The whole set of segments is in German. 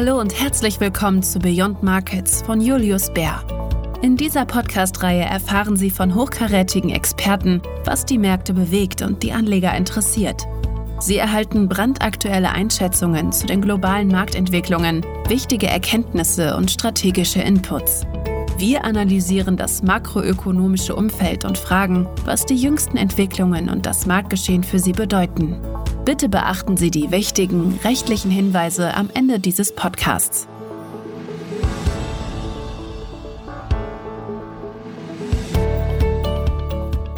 Hallo und herzlich willkommen zu Beyond Markets von Julius Bär. In dieser Podcast-Reihe erfahren Sie von hochkarätigen Experten, was die Märkte bewegt und die Anleger interessiert. Sie erhalten brandaktuelle Einschätzungen zu den globalen Marktentwicklungen, wichtige Erkenntnisse und strategische Inputs. Wir analysieren das makroökonomische Umfeld und fragen, was die jüngsten Entwicklungen und das Marktgeschehen für Sie bedeuten. Bitte beachten Sie die wichtigen rechtlichen Hinweise am Ende dieses Podcasts.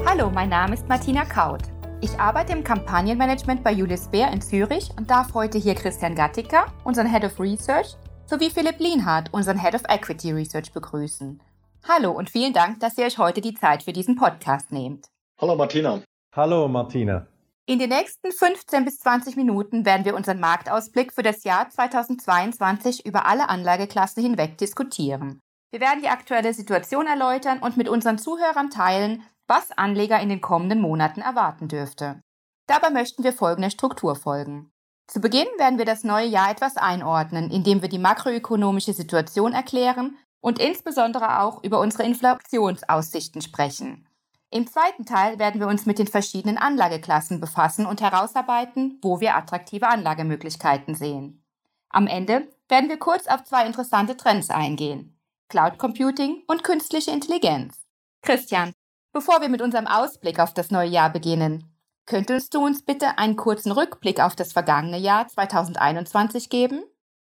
Hallo, mein Name ist Martina Kaut. Ich arbeite im Kampagnenmanagement bei Julius Bär in Zürich und darf heute hier Christian Gattiker, unseren Head of Research, sowie Philipp Lienhardt, unseren Head of Equity Research, begrüßen. Hallo und vielen Dank, dass ihr euch heute die Zeit für diesen Podcast nehmt. Hallo Martina. Hallo Martina. In den nächsten 15 bis 20 Minuten werden wir unseren Marktausblick für das Jahr 2022 über alle Anlageklassen hinweg diskutieren. Wir werden die aktuelle Situation erläutern und mit unseren Zuhörern teilen, was Anleger in den kommenden Monaten erwarten dürfte. Dabei möchten wir folgender Struktur folgen. Zu Beginn werden wir das neue Jahr etwas einordnen, indem wir die makroökonomische Situation erklären und insbesondere auch über unsere Inflationsaussichten sprechen. Im zweiten Teil werden wir uns mit den verschiedenen Anlageklassen befassen und herausarbeiten, wo wir attraktive Anlagemöglichkeiten sehen. Am Ende werden wir kurz auf zwei interessante Trends eingehen. Cloud Computing und künstliche Intelligenz. Christian, bevor wir mit unserem Ausblick auf das neue Jahr beginnen, Könntest du uns bitte einen kurzen Rückblick auf das vergangene Jahr 2021 geben?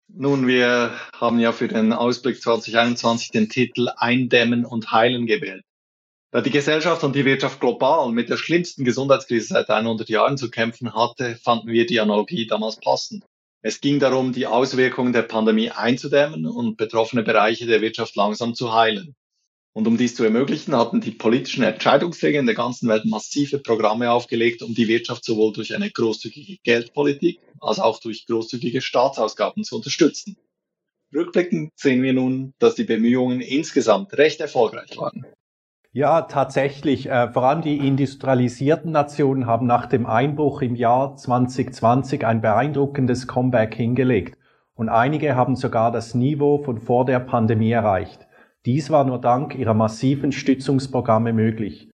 Nun, wir haben ja für den Ausblick 2021 den Titel Eindämmen und Heilen gewählt. Da die Gesellschaft und die Wirtschaft global mit der schlimmsten Gesundheitskrise seit 100 Jahren zu kämpfen hatte, fanden wir die Analogie damals passend. Es ging darum, die Auswirkungen der Pandemie einzudämmen und betroffene Bereiche der Wirtschaft langsam zu heilen. Und um dies zu ermöglichen, hatten die politischen Entscheidungsträger in der ganzen Welt massive Programme aufgelegt, um die Wirtschaft sowohl durch eine großzügige Geldpolitik als auch durch großzügige Staatsausgaben zu unterstützen. Rückblickend sehen wir nun, dass die Bemühungen insgesamt recht erfolgreich waren. Ja, tatsächlich. Äh, vor allem die industrialisierten Nationen haben nach dem Einbruch im Jahr 2020 ein beeindruckendes Comeback hingelegt. Und einige haben sogar das Niveau von vor der Pandemie erreicht. Dies war nur dank ihrer massiven Stützungsprogramme möglich.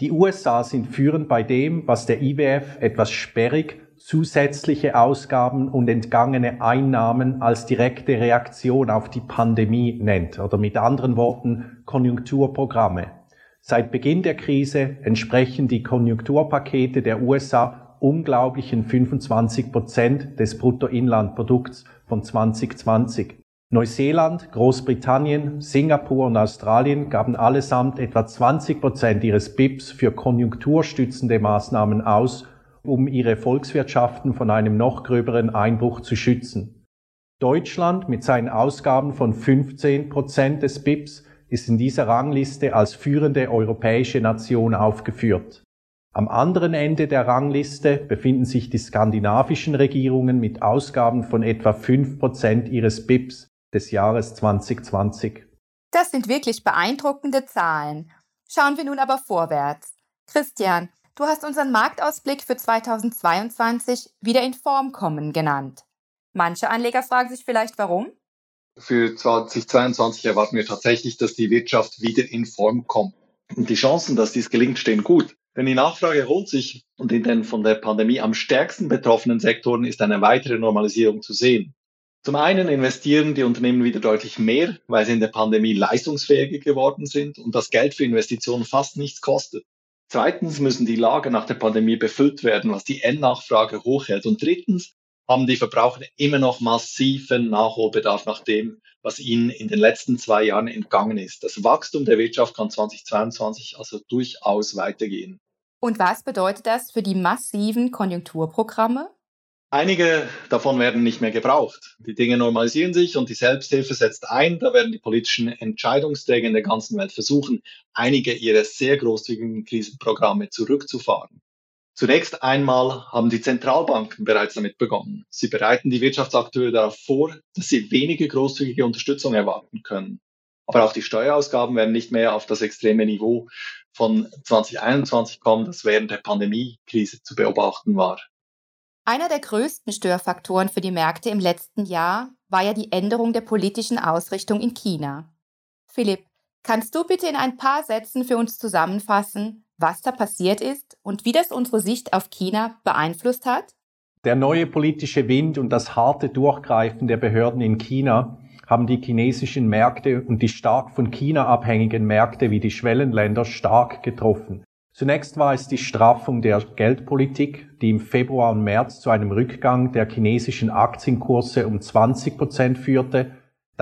Die USA sind führend bei dem, was der IWF etwas sperrig zusätzliche Ausgaben und entgangene Einnahmen als direkte Reaktion auf die Pandemie nennt oder mit anderen Worten Konjunkturprogramme. Seit Beginn der Krise entsprechen die Konjunkturpakete der USA unglaublichen 25 Prozent des Bruttoinlandprodukts von 2020. Neuseeland, Großbritannien, Singapur und Australien gaben allesamt etwa 20 Prozent ihres BIPs für konjunkturstützende Maßnahmen aus, um ihre Volkswirtschaften von einem noch gröberen Einbruch zu schützen. Deutschland mit seinen Ausgaben von 15 Prozent des BIPs ist in dieser Rangliste als führende europäische Nation aufgeführt. Am anderen Ende der Rangliste befinden sich die skandinavischen Regierungen mit Ausgaben von etwa 5 Prozent ihres BIPs, des Jahres 2020. Das sind wirklich beeindruckende Zahlen. Schauen wir nun aber vorwärts. Christian, du hast unseren Marktausblick für 2022 wieder in Form kommen genannt. Manche Anleger fragen sich vielleicht warum? Für 2022 erwarten wir tatsächlich, dass die Wirtschaft wieder in Form kommt. Und die Chancen, dass dies gelingt, stehen gut. Denn die Nachfrage holt sich und in den von der Pandemie am stärksten betroffenen Sektoren ist eine weitere Normalisierung zu sehen. Zum einen investieren die Unternehmen wieder deutlich mehr, weil sie in der Pandemie leistungsfähiger geworden sind und das Geld für Investitionen fast nichts kostet. Zweitens müssen die Lager nach der Pandemie befüllt werden, was die Endnachfrage hochhält. Und drittens haben die Verbraucher immer noch massiven Nachholbedarf nach dem, was ihnen in den letzten zwei Jahren entgangen ist. Das Wachstum der Wirtschaft kann 2022 also durchaus weitergehen. Und was bedeutet das für die massiven Konjunkturprogramme? Einige davon werden nicht mehr gebraucht. Die Dinge normalisieren sich und die Selbsthilfe setzt ein. Da werden die politischen Entscheidungsträger in der ganzen Welt versuchen, einige ihrer sehr großzügigen Krisenprogramme zurückzufahren. Zunächst einmal haben die Zentralbanken bereits damit begonnen. Sie bereiten die Wirtschaftsakteure darauf vor, dass sie weniger großzügige Unterstützung erwarten können. Aber auch die Steuerausgaben werden nicht mehr auf das extreme Niveau von 2021 kommen, das während der Pandemiekrise zu beobachten war. Einer der größten Störfaktoren für die Märkte im letzten Jahr war ja die Änderung der politischen Ausrichtung in China. Philipp, kannst du bitte in ein paar Sätzen für uns zusammenfassen, was da passiert ist und wie das unsere Sicht auf China beeinflusst hat? Der neue politische Wind und das harte Durchgreifen der Behörden in China haben die chinesischen Märkte und die stark von China abhängigen Märkte wie die Schwellenländer stark getroffen. Zunächst war es die Straffung der Geldpolitik, die im Februar und März zu einem Rückgang der chinesischen Aktienkurse um 20 Prozent führte.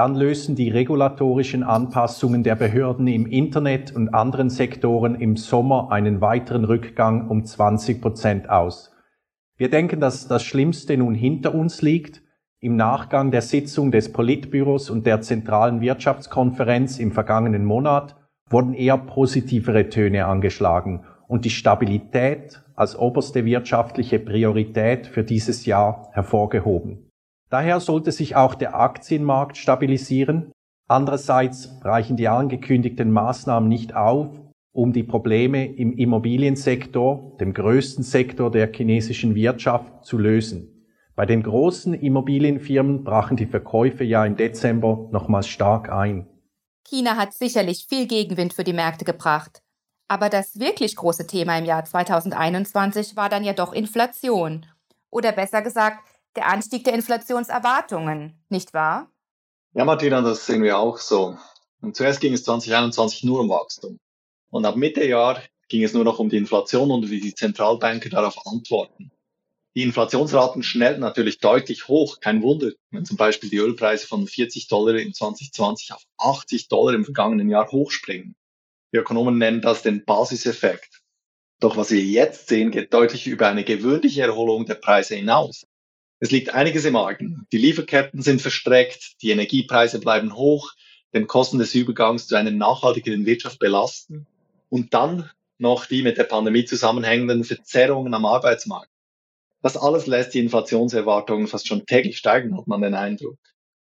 Dann lösen die regulatorischen Anpassungen der Behörden im Internet und anderen Sektoren im Sommer einen weiteren Rückgang um 20 Prozent aus. Wir denken, dass das Schlimmste nun hinter uns liegt. Im Nachgang der Sitzung des Politbüros und der Zentralen Wirtschaftskonferenz im vergangenen Monat wurden eher positivere Töne angeschlagen und die Stabilität als oberste wirtschaftliche Priorität für dieses Jahr hervorgehoben. Daher sollte sich auch der Aktienmarkt stabilisieren. Andererseits reichen die angekündigten Maßnahmen nicht auf, um die Probleme im Immobiliensektor, dem größten Sektor der chinesischen Wirtschaft, zu lösen. Bei den großen Immobilienfirmen brachen die Verkäufe ja im Dezember nochmals stark ein. China hat sicherlich viel Gegenwind für die Märkte gebracht. Aber das wirklich große Thema im Jahr 2021 war dann ja doch Inflation. Oder besser gesagt, der Anstieg der Inflationserwartungen, nicht wahr? Ja, Martina, das sehen wir auch so. Und zuerst ging es 2021 nur um Wachstum. Und ab Mitte Jahr ging es nur noch um die Inflation und wie die Zentralbanker darauf antworten. Die Inflationsraten schnellten natürlich deutlich hoch. Kein Wunder, wenn zum Beispiel die Ölpreise von 40 Dollar in 2020 auf 80 Dollar im vergangenen Jahr hochspringen. Die Ökonomen nennen das den Basiseffekt. Doch was wir jetzt sehen, geht deutlich über eine gewöhnliche Erholung der Preise hinaus. Es liegt einiges im Argen. Die Lieferketten sind verstreckt, die Energiepreise bleiben hoch, den Kosten des Übergangs zu einer nachhaltigeren Wirtschaft belasten und dann noch die mit der Pandemie zusammenhängenden Verzerrungen am Arbeitsmarkt. Das alles lässt die Inflationserwartungen fast schon täglich steigen, hat man den Eindruck.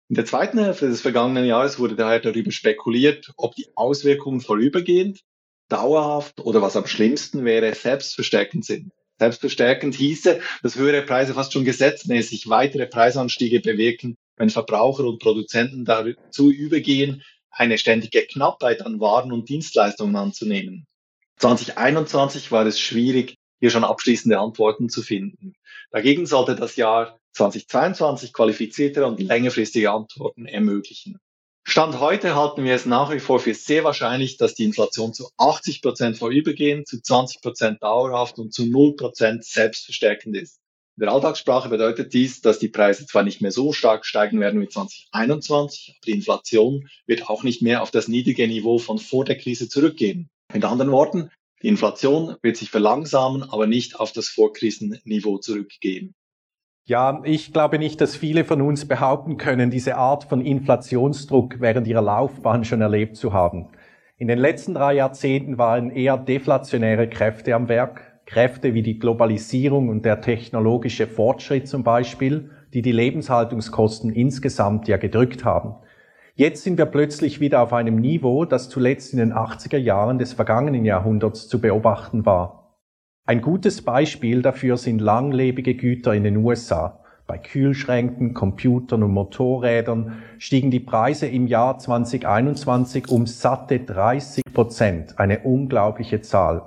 In der zweiten Hälfte des vergangenen Jahres wurde daher darüber spekuliert, ob die Auswirkungen vorübergehend, dauerhaft oder was am schlimmsten wäre, selbstverstärkend sind. Selbstverstärkend hieße, dass höhere Preise fast schon gesetzmäßig weitere Preisanstiege bewirken, wenn Verbraucher und Produzenten dazu übergehen, eine ständige Knappheit an Waren und Dienstleistungen anzunehmen. 2021 war es schwierig, hier schon abschließende Antworten zu finden. Dagegen sollte das Jahr 2022 qualifizierte und längerfristige Antworten ermöglichen. Stand heute halten wir es nach wie vor für sehr wahrscheinlich, dass die Inflation zu 80 Prozent vorübergehend, zu 20 Prozent dauerhaft und zu 0 Prozent selbstverstärkend ist. In der Alltagssprache bedeutet dies, dass die Preise zwar nicht mehr so stark steigen werden wie 2021, aber die Inflation wird auch nicht mehr auf das niedrige Niveau von vor der Krise zurückgehen. Mit anderen Worten, die Inflation wird sich verlangsamen, aber nicht auf das Vorkrisenniveau zurückgehen. Ja, ich glaube nicht, dass viele von uns behaupten können, diese Art von Inflationsdruck während ihrer Laufbahn schon erlebt zu haben. In den letzten drei Jahrzehnten waren eher deflationäre Kräfte am Werk, Kräfte wie die Globalisierung und der technologische Fortschritt zum Beispiel, die die Lebenshaltungskosten insgesamt ja gedrückt haben. Jetzt sind wir plötzlich wieder auf einem Niveau, das zuletzt in den 80er Jahren des vergangenen Jahrhunderts zu beobachten war. Ein gutes Beispiel dafür sind langlebige Güter in den USA. Bei Kühlschränken, Computern und Motorrädern stiegen die Preise im Jahr 2021 um satte 30 Prozent, eine unglaubliche Zahl.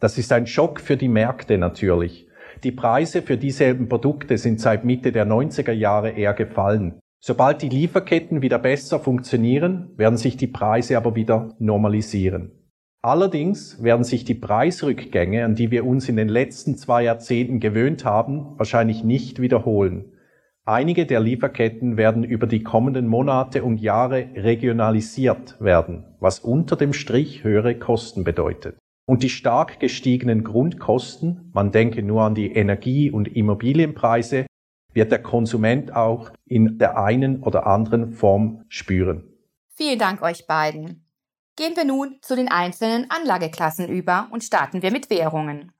Das ist ein Schock für die Märkte natürlich. Die Preise für dieselben Produkte sind seit Mitte der 90er Jahre eher gefallen. Sobald die Lieferketten wieder besser funktionieren, werden sich die Preise aber wieder normalisieren. Allerdings werden sich die Preisrückgänge, an die wir uns in den letzten zwei Jahrzehnten gewöhnt haben, wahrscheinlich nicht wiederholen. Einige der Lieferketten werden über die kommenden Monate und Jahre regionalisiert werden, was unter dem Strich höhere Kosten bedeutet. Und die stark gestiegenen Grundkosten, man denke nur an die Energie- und Immobilienpreise, wird der Konsument auch in der einen oder anderen Form spüren. Vielen Dank euch beiden. Gehen wir nun zu den einzelnen Anlageklassen über und starten wir mit Währungen.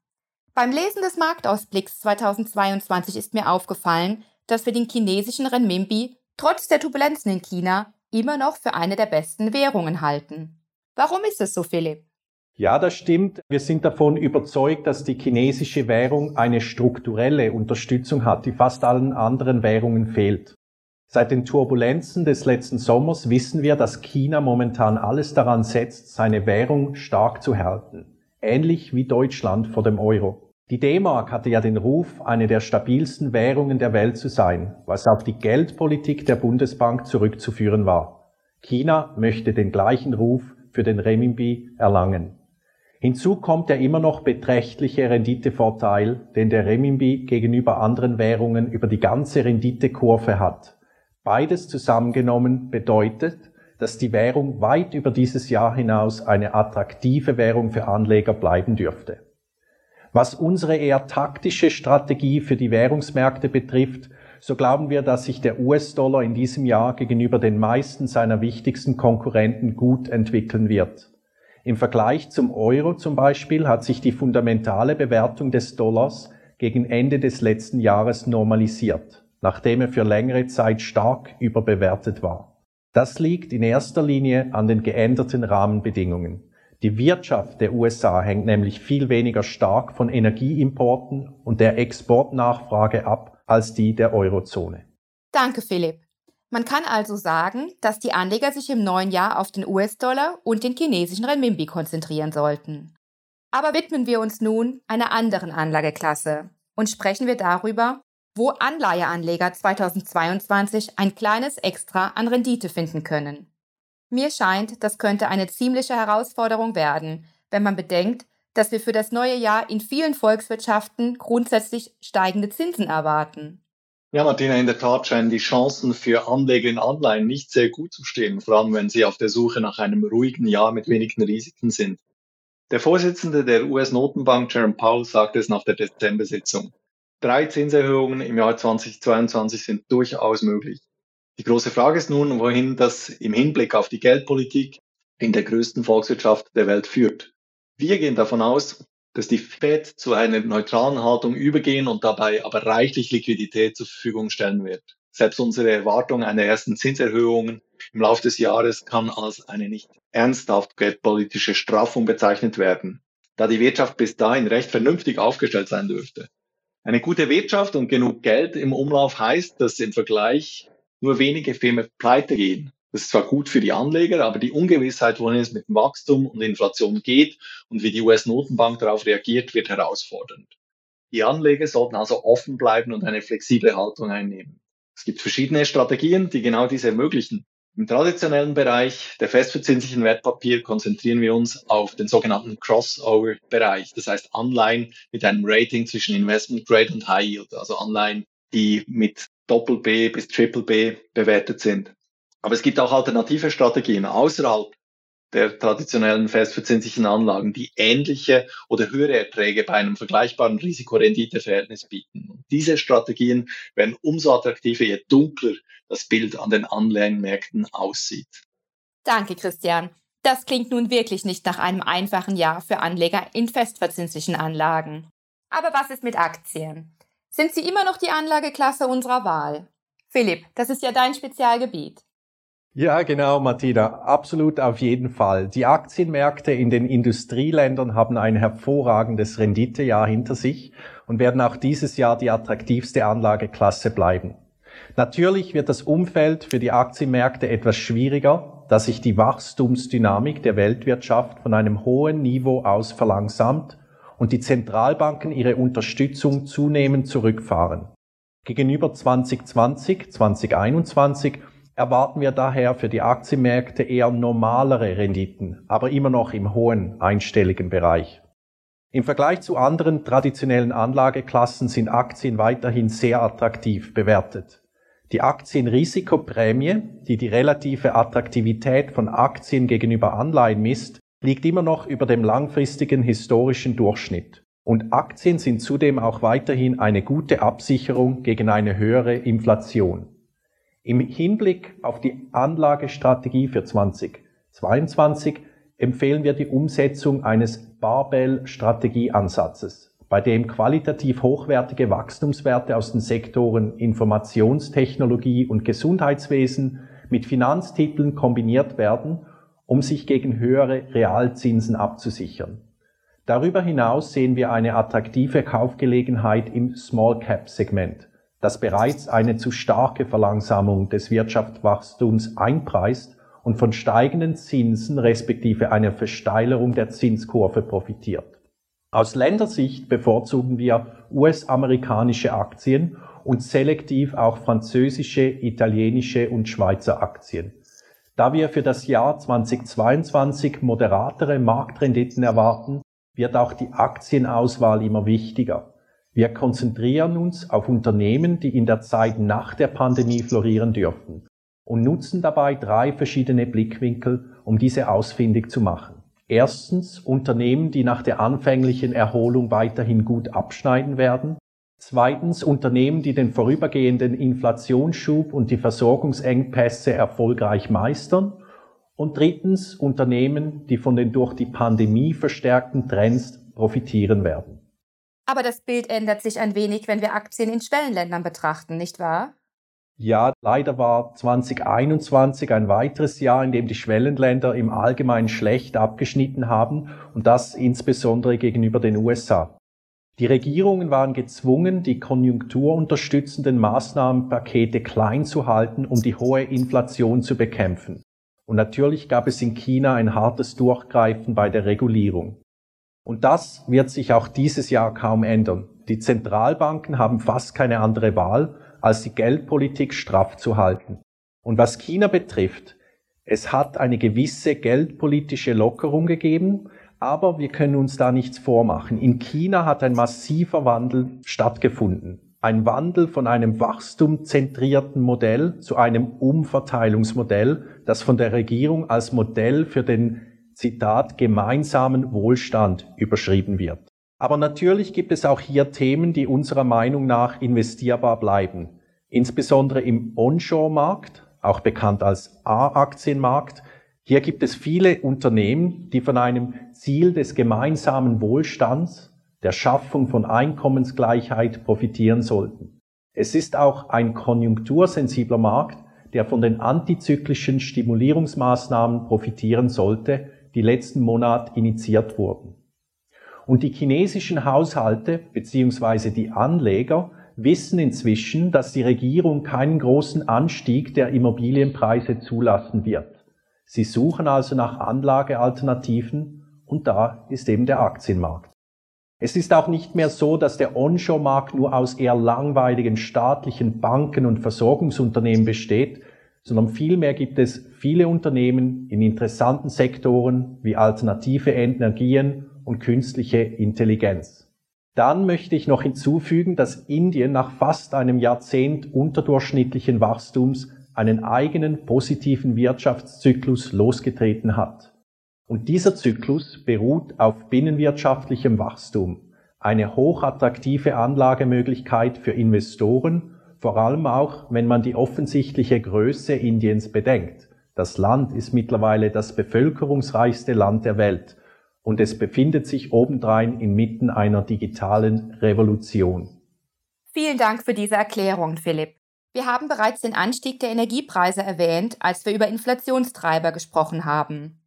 Beim Lesen des Marktausblicks 2022 ist mir aufgefallen, dass wir den chinesischen Renminbi trotz der Turbulenzen in China immer noch für eine der besten Währungen halten. Warum ist es so, Philipp? Ja, das stimmt. Wir sind davon überzeugt, dass die chinesische Währung eine strukturelle Unterstützung hat, die fast allen anderen Währungen fehlt. Seit den Turbulenzen des letzten Sommers wissen wir, dass China momentan alles daran setzt, seine Währung stark zu halten, ähnlich wie Deutschland vor dem Euro. Die D-Mark hatte ja den Ruf, eine der stabilsten Währungen der Welt zu sein, was auf die Geldpolitik der Bundesbank zurückzuführen war. China möchte den gleichen Ruf für den Renminbi erlangen. Hinzu kommt der immer noch beträchtliche Renditevorteil, den der Renminbi gegenüber anderen Währungen über die ganze Renditekurve hat. Beides zusammengenommen bedeutet, dass die Währung weit über dieses Jahr hinaus eine attraktive Währung für Anleger bleiben dürfte. Was unsere eher taktische Strategie für die Währungsmärkte betrifft, so glauben wir, dass sich der US-Dollar in diesem Jahr gegenüber den meisten seiner wichtigsten Konkurrenten gut entwickeln wird. Im Vergleich zum Euro zum Beispiel hat sich die fundamentale Bewertung des Dollars gegen Ende des letzten Jahres normalisiert, nachdem er für längere Zeit stark überbewertet war. Das liegt in erster Linie an den geänderten Rahmenbedingungen. Die Wirtschaft der USA hängt nämlich viel weniger stark von Energieimporten und der Exportnachfrage ab als die der Eurozone. Danke, Philipp. Man kann also sagen, dass die Anleger sich im neuen Jahr auf den US-Dollar und den chinesischen Renminbi konzentrieren sollten. Aber widmen wir uns nun einer anderen Anlageklasse und sprechen wir darüber, wo Anleiheanleger 2022 ein kleines Extra an Rendite finden können. Mir scheint, das könnte eine ziemliche Herausforderung werden, wenn man bedenkt, dass wir für das neue Jahr in vielen Volkswirtschaften grundsätzlich steigende Zinsen erwarten. Ja, Martina, in der Tat scheinen die Chancen für Anleger in Anleihen nicht sehr gut zu stehen, vor allem wenn sie auf der Suche nach einem ruhigen Jahr mit wenigen Risiken sind. Der Vorsitzende der US-Notenbank, Jerome Powell, sagte es nach der Dezember-Sitzung. Drei Zinserhöhungen im Jahr 2022 sind durchaus möglich. Die große Frage ist nun, wohin das im Hinblick auf die Geldpolitik in der größten Volkswirtschaft der Welt führt. Wir gehen davon aus, dass die Fed zu einer neutralen Haltung übergehen und dabei aber reichlich Liquidität zur Verfügung stellen wird. Selbst unsere Erwartung einer ersten Zinserhöhung im Laufe des Jahres kann als eine nicht ernsthaft geldpolitische Straffung bezeichnet werden, da die Wirtschaft bis dahin recht vernünftig aufgestellt sein dürfte. Eine gute Wirtschaft und genug Geld im Umlauf heißt, dass im Vergleich nur wenige Firmen pleite gehen. Das ist zwar gut für die Anleger, aber die Ungewissheit, wohin es mit dem Wachstum und Inflation geht und wie die US-Notenbank darauf reagiert, wird herausfordernd. Die Anleger sollten also offen bleiben und eine flexible Haltung einnehmen. Es gibt verschiedene Strategien, die genau dies ermöglichen. Im traditionellen Bereich der festverzinslichen Wertpapier konzentrieren wir uns auf den sogenannten Crossover-Bereich, das heißt Anleihen mit einem Rating zwischen Investment Grade und High Yield, also Anleihen, die mit Doppel B bis Triple B bewertet sind. Aber es gibt auch alternative Strategien außerhalb der traditionellen festverzinslichen Anlagen, die ähnliche oder höhere Erträge bei einem vergleichbaren Risikorenditeverhältnis bieten. Diese Strategien werden umso attraktiver, je dunkler das Bild an den Anleihenmärkten aussieht. Danke, Christian. Das klingt nun wirklich nicht nach einem einfachen Jahr für Anleger in festverzinslichen Anlagen. Aber was ist mit Aktien? Sind sie immer noch die Anlageklasse unserer Wahl? Philipp, das ist ja dein Spezialgebiet. Ja, genau, Martina. Absolut auf jeden Fall. Die Aktienmärkte in den Industrieländern haben ein hervorragendes Renditejahr hinter sich und werden auch dieses Jahr die attraktivste Anlageklasse bleiben. Natürlich wird das Umfeld für die Aktienmärkte etwas schwieriger, da sich die Wachstumsdynamik der Weltwirtschaft von einem hohen Niveau aus verlangsamt und die Zentralbanken ihre Unterstützung zunehmend zurückfahren. Gegenüber 2020, 2021 erwarten wir daher für die Aktienmärkte eher normalere Renditen, aber immer noch im hohen einstelligen Bereich. Im Vergleich zu anderen traditionellen Anlageklassen sind Aktien weiterhin sehr attraktiv bewertet. Die Aktienrisikoprämie, die die relative Attraktivität von Aktien gegenüber Anleihen misst, liegt immer noch über dem langfristigen historischen Durchschnitt. Und Aktien sind zudem auch weiterhin eine gute Absicherung gegen eine höhere Inflation. Im Hinblick auf die Anlagestrategie für 2022 empfehlen wir die Umsetzung eines Barbell-Strategieansatzes, bei dem qualitativ hochwertige Wachstumswerte aus den Sektoren Informationstechnologie und Gesundheitswesen mit Finanztiteln kombiniert werden, um sich gegen höhere Realzinsen abzusichern. Darüber hinaus sehen wir eine attraktive Kaufgelegenheit im Small Cap Segment das bereits eine zu starke Verlangsamung des Wirtschaftswachstums einpreist und von steigenden Zinsen respektive einer Versteilerung der Zinskurve profitiert. Aus Ländersicht bevorzugen wir US-amerikanische Aktien und selektiv auch französische, italienische und Schweizer Aktien. Da wir für das Jahr 2022 moderatere Marktrenditen erwarten, wird auch die Aktienauswahl immer wichtiger. Wir konzentrieren uns auf Unternehmen, die in der Zeit nach der Pandemie florieren dürften und nutzen dabei drei verschiedene Blickwinkel, um diese ausfindig zu machen. Erstens Unternehmen, die nach der anfänglichen Erholung weiterhin gut abschneiden werden. Zweitens Unternehmen, die den vorübergehenden Inflationsschub und die Versorgungsengpässe erfolgreich meistern. Und drittens Unternehmen, die von den durch die Pandemie verstärkten Trends profitieren werden. Aber das Bild ändert sich ein wenig, wenn wir Aktien in Schwellenländern betrachten, nicht wahr? Ja, leider war 2021 ein weiteres Jahr, in dem die Schwellenländer im Allgemeinen schlecht abgeschnitten haben und das insbesondere gegenüber den USA. Die Regierungen waren gezwungen, die konjunkturunterstützenden Maßnahmenpakete klein zu halten, um die hohe Inflation zu bekämpfen. Und natürlich gab es in China ein hartes Durchgreifen bei der Regulierung. Und das wird sich auch dieses Jahr kaum ändern. Die Zentralbanken haben fast keine andere Wahl, als die Geldpolitik straff zu halten. Und was China betrifft, es hat eine gewisse geldpolitische Lockerung gegeben, aber wir können uns da nichts vormachen. In China hat ein massiver Wandel stattgefunden. Ein Wandel von einem wachstumzentrierten Modell zu einem Umverteilungsmodell, das von der Regierung als Modell für den Zitat, gemeinsamen Wohlstand überschrieben wird. Aber natürlich gibt es auch hier Themen, die unserer Meinung nach investierbar bleiben. Insbesondere im Onshore-Markt, auch bekannt als A-Aktienmarkt. Hier gibt es viele Unternehmen, die von einem Ziel des gemeinsamen Wohlstands, der Schaffung von Einkommensgleichheit profitieren sollten. Es ist auch ein konjunktursensibler Markt, der von den antizyklischen Stimulierungsmaßnahmen profitieren sollte, die letzten Monat initiiert wurden. Und die chinesischen Haushalte bzw. die Anleger wissen inzwischen, dass die Regierung keinen großen Anstieg der Immobilienpreise zulassen wird. Sie suchen also nach Anlagealternativen und da ist eben der Aktienmarkt. Es ist auch nicht mehr so, dass der Onshore-Markt nur aus eher langweiligen staatlichen Banken und Versorgungsunternehmen besteht, sondern vielmehr gibt es viele Unternehmen in interessanten Sektoren wie alternative Energien und künstliche Intelligenz. Dann möchte ich noch hinzufügen, dass Indien nach fast einem Jahrzehnt unterdurchschnittlichen Wachstums einen eigenen positiven Wirtschaftszyklus losgetreten hat. Und dieser Zyklus beruht auf binnenwirtschaftlichem Wachstum, eine hochattraktive Anlagemöglichkeit für Investoren vor allem auch, wenn man die offensichtliche Größe Indiens bedenkt. Das Land ist mittlerweile das bevölkerungsreichste Land der Welt und es befindet sich obendrein inmitten einer digitalen Revolution. Vielen Dank für diese Erklärung, Philipp. Wir haben bereits den Anstieg der Energiepreise erwähnt, als wir über Inflationstreiber gesprochen haben.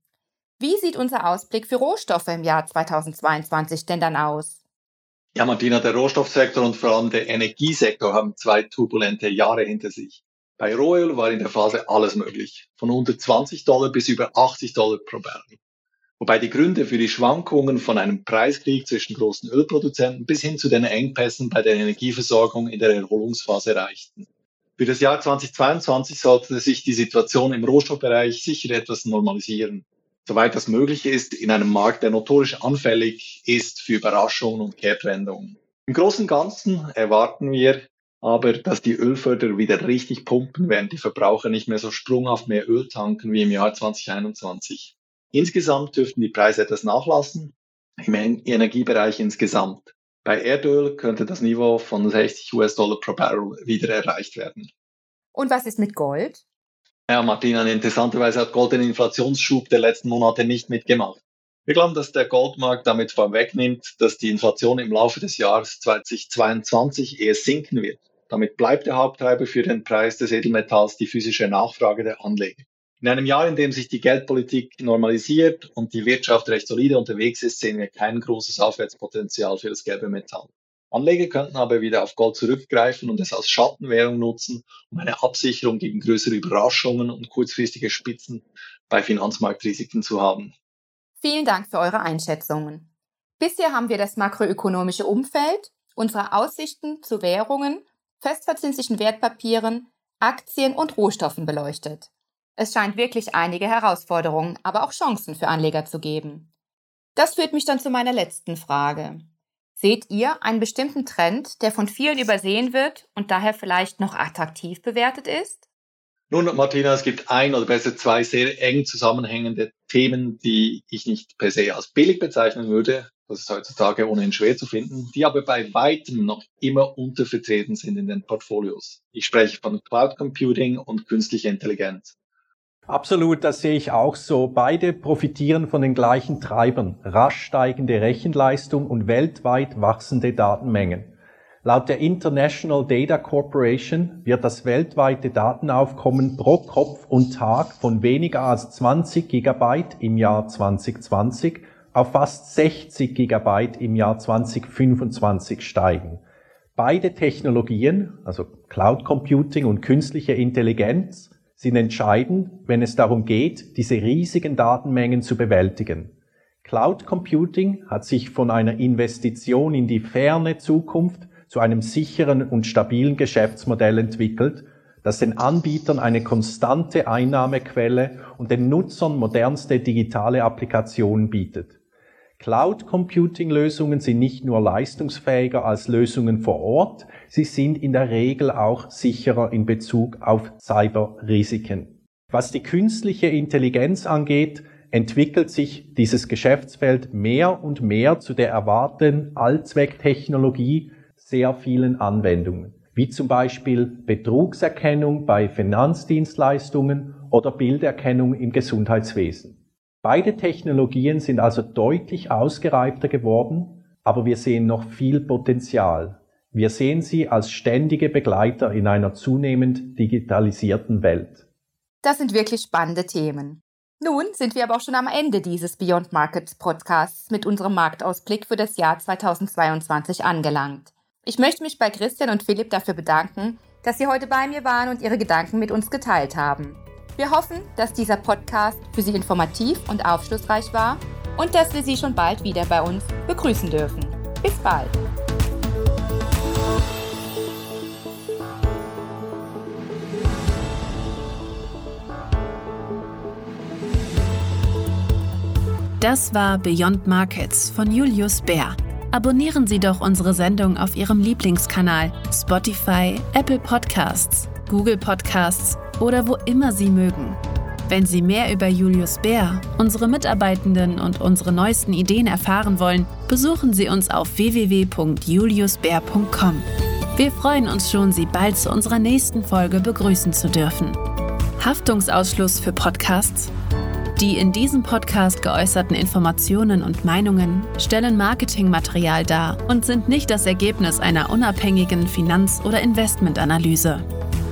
Wie sieht unser Ausblick für Rohstoffe im Jahr 2022 denn dann aus? Ja, Martina, der Rohstoffsektor und vor allem der Energiesektor haben zwei turbulente Jahre hinter sich. Bei Rohöl war in der Phase alles möglich, von unter 20 Dollar bis über 80 Dollar pro Barrel. Wobei die Gründe für die Schwankungen von einem Preiskrieg zwischen großen Ölproduzenten bis hin zu den Engpässen bei der Energieversorgung in der Erholungsphase reichten. Für das Jahr 2022 sollte sich die Situation im Rohstoffbereich sicher etwas normalisieren soweit das möglich ist, in einem Markt, der notorisch anfällig ist für Überraschungen und Kehrtwendungen. Im Großen und Ganzen erwarten wir aber, dass die Ölförderer wieder richtig pumpen, während die Verbraucher nicht mehr so sprunghaft mehr Öl tanken wie im Jahr 2021. Insgesamt dürften die Preise etwas nachlassen, im Energiebereich insgesamt. Bei Erdöl könnte das Niveau von 60 US-Dollar pro Barrel wieder erreicht werden. Und was ist mit Gold? Ja, Martina, interessanterweise hat Gold den Inflationsschub der letzten Monate nicht mitgemacht. Wir glauben, dass der Goldmarkt damit vorwegnimmt, dass die Inflation im Laufe des Jahres 2022 eher sinken wird. Damit bleibt der Haupttreiber für den Preis des Edelmetalls die physische Nachfrage der Anleger. In einem Jahr, in dem sich die Geldpolitik normalisiert und die Wirtschaft recht solide unterwegs ist, sehen wir kein großes Aufwärtspotenzial für das gelbe Metall. Anleger könnten aber wieder auf Gold zurückgreifen und es als Schattenwährung nutzen, um eine Absicherung gegen größere Überraschungen und kurzfristige Spitzen bei Finanzmarktrisiken zu haben. Vielen Dank für eure Einschätzungen. Bisher haben wir das makroökonomische Umfeld, unsere Aussichten zu Währungen, festverzinslichen Wertpapieren, Aktien und Rohstoffen beleuchtet. Es scheint wirklich einige Herausforderungen, aber auch Chancen für Anleger zu geben. Das führt mich dann zu meiner letzten Frage. Seht ihr einen bestimmten Trend, der von vielen übersehen wird und daher vielleicht noch attraktiv bewertet ist? Nun, Martina, es gibt ein oder besser zwei sehr eng zusammenhängende Themen, die ich nicht per se als billig bezeichnen würde. Das ist heutzutage ohnehin schwer zu finden, die aber bei weitem noch immer untervertreten sind in den Portfolios. Ich spreche von Cloud Computing und künstlicher Intelligenz. Absolut, das sehe ich auch so. Beide profitieren von den gleichen Treibern. Rasch steigende Rechenleistung und weltweit wachsende Datenmengen. Laut der International Data Corporation wird das weltweite Datenaufkommen pro Kopf und Tag von weniger als 20 Gigabyte im Jahr 2020 auf fast 60 Gigabyte im Jahr 2025 steigen. Beide Technologien, also Cloud Computing und künstliche Intelligenz, sind entscheidend, wenn es darum geht, diese riesigen Datenmengen zu bewältigen. Cloud Computing hat sich von einer Investition in die ferne Zukunft zu einem sicheren und stabilen Geschäftsmodell entwickelt, das den Anbietern eine konstante Einnahmequelle und den Nutzern modernste digitale Applikationen bietet. Cloud Computing Lösungen sind nicht nur leistungsfähiger als Lösungen vor Ort, sie sind in der Regel auch sicherer in Bezug auf Cyberrisiken. Was die künstliche Intelligenz angeht, entwickelt sich dieses Geschäftsfeld mehr und mehr zu der erwarteten Allzwecktechnologie sehr vielen Anwendungen, wie zum Beispiel Betrugserkennung bei Finanzdienstleistungen oder Bilderkennung im Gesundheitswesen. Beide Technologien sind also deutlich ausgereifter geworden, aber wir sehen noch viel Potenzial. Wir sehen sie als ständige Begleiter in einer zunehmend digitalisierten Welt. Das sind wirklich spannende Themen. Nun sind wir aber auch schon am Ende dieses Beyond Markets Podcasts mit unserem Marktausblick für das Jahr 2022 angelangt. Ich möchte mich bei Christian und Philipp dafür bedanken, dass Sie heute bei mir waren und Ihre Gedanken mit uns geteilt haben. Wir hoffen, dass dieser Podcast für Sie informativ und aufschlussreich war und dass wir Sie schon bald wieder bei uns begrüßen dürfen. Bis bald! Das war Beyond Markets von Julius Bär. Abonnieren Sie doch unsere Sendung auf Ihrem Lieblingskanal Spotify, Apple Podcasts, Google Podcasts oder wo immer Sie mögen. Wenn Sie mehr über Julius Bär, unsere Mitarbeitenden und unsere neuesten Ideen erfahren wollen, besuchen Sie uns auf www.juliusbär.com. Wir freuen uns schon, Sie bald zu unserer nächsten Folge begrüßen zu dürfen. Haftungsausschluss für Podcasts. Die in diesem Podcast geäußerten Informationen und Meinungen stellen Marketingmaterial dar und sind nicht das Ergebnis einer unabhängigen Finanz- oder Investmentanalyse.